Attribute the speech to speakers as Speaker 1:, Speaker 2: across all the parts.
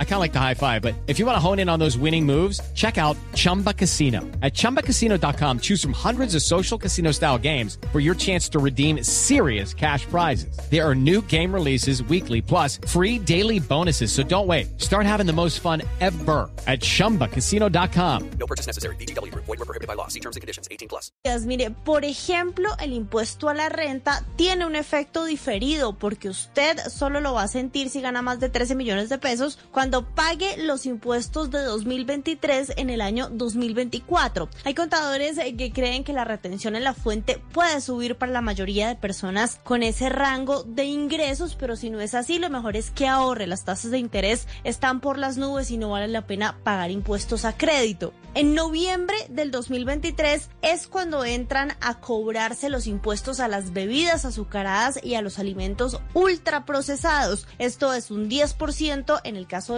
Speaker 1: I kind of like the high five, but if you want to hone in on those winning moves, check out Chumba Casino. At ChumbaCasino.com, choose from hundreds of social casino style games for your chance to redeem serious cash prizes. There are new game releases weekly, plus free daily bonuses. So don't wait. Start having the most fun ever at ChumbaCasino.com.
Speaker 2: No purchase necessary. BGW. Void were prohibited by law. See terms and conditions. 18 plus.
Speaker 3: Mire, por ejemplo, el impuesto a la renta tiene un efecto diferido porque usted solo lo va a sentir si gana más de 13 millones de pesos cuando pague los impuestos de 2023 en el año 2024. Hay contadores eh, que creen que la retención en la fuente puede subir para la mayoría de personas con ese rango de ingresos, pero si no es así, lo mejor es que ahorre. Las tasas de interés están por las nubes y no vale la pena pagar impuestos a crédito. En noviembre del 2023 es cuando entran a cobrarse los impuestos a las bebidas azucaradas y a los alimentos ultraprocesados. Esto es un 10% en el caso de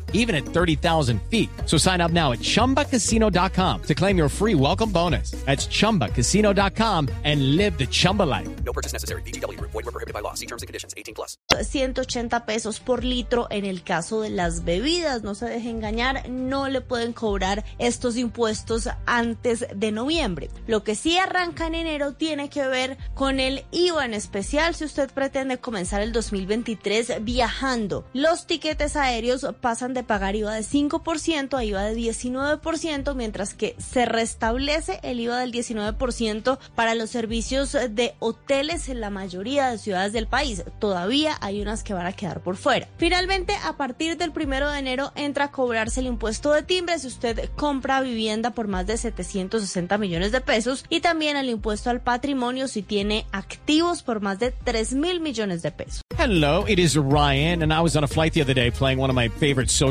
Speaker 1: even at 30,000 feet. So sign up now at chumbacasino.com to claim your free welcome bonus. That's chumbacasino.com and live the Chumba life.
Speaker 2: No purchase necessary. BGW. Void were prohibited by law. See terms and conditions. 18 plus.
Speaker 3: 180 pesos por litro en el caso de las bebidas. No se deje engañar, no le pueden cobrar estos impuestos antes de noviembre. Lo que sí arranca en enero tiene que ver con el IVA en especial si usted pretende comenzar el 2023 viajando. Los tiquetes aéreos pasan de pagar IVA de 5% a IVA de 19%, mientras que se restablece el IVA del 19% para los servicios de hoteles en la mayoría de ciudades del país. Todavía hay unas que van a quedar por fuera. Finalmente, a partir del primero de enero entra a cobrarse el impuesto de timbre si usted compra vivienda por más de 760 millones de pesos y también el impuesto al patrimonio si tiene activos por más de 3 mil millones de pesos.
Speaker 1: Hello, it is Ryan, and I was on a flight the other day playing one of my favorite social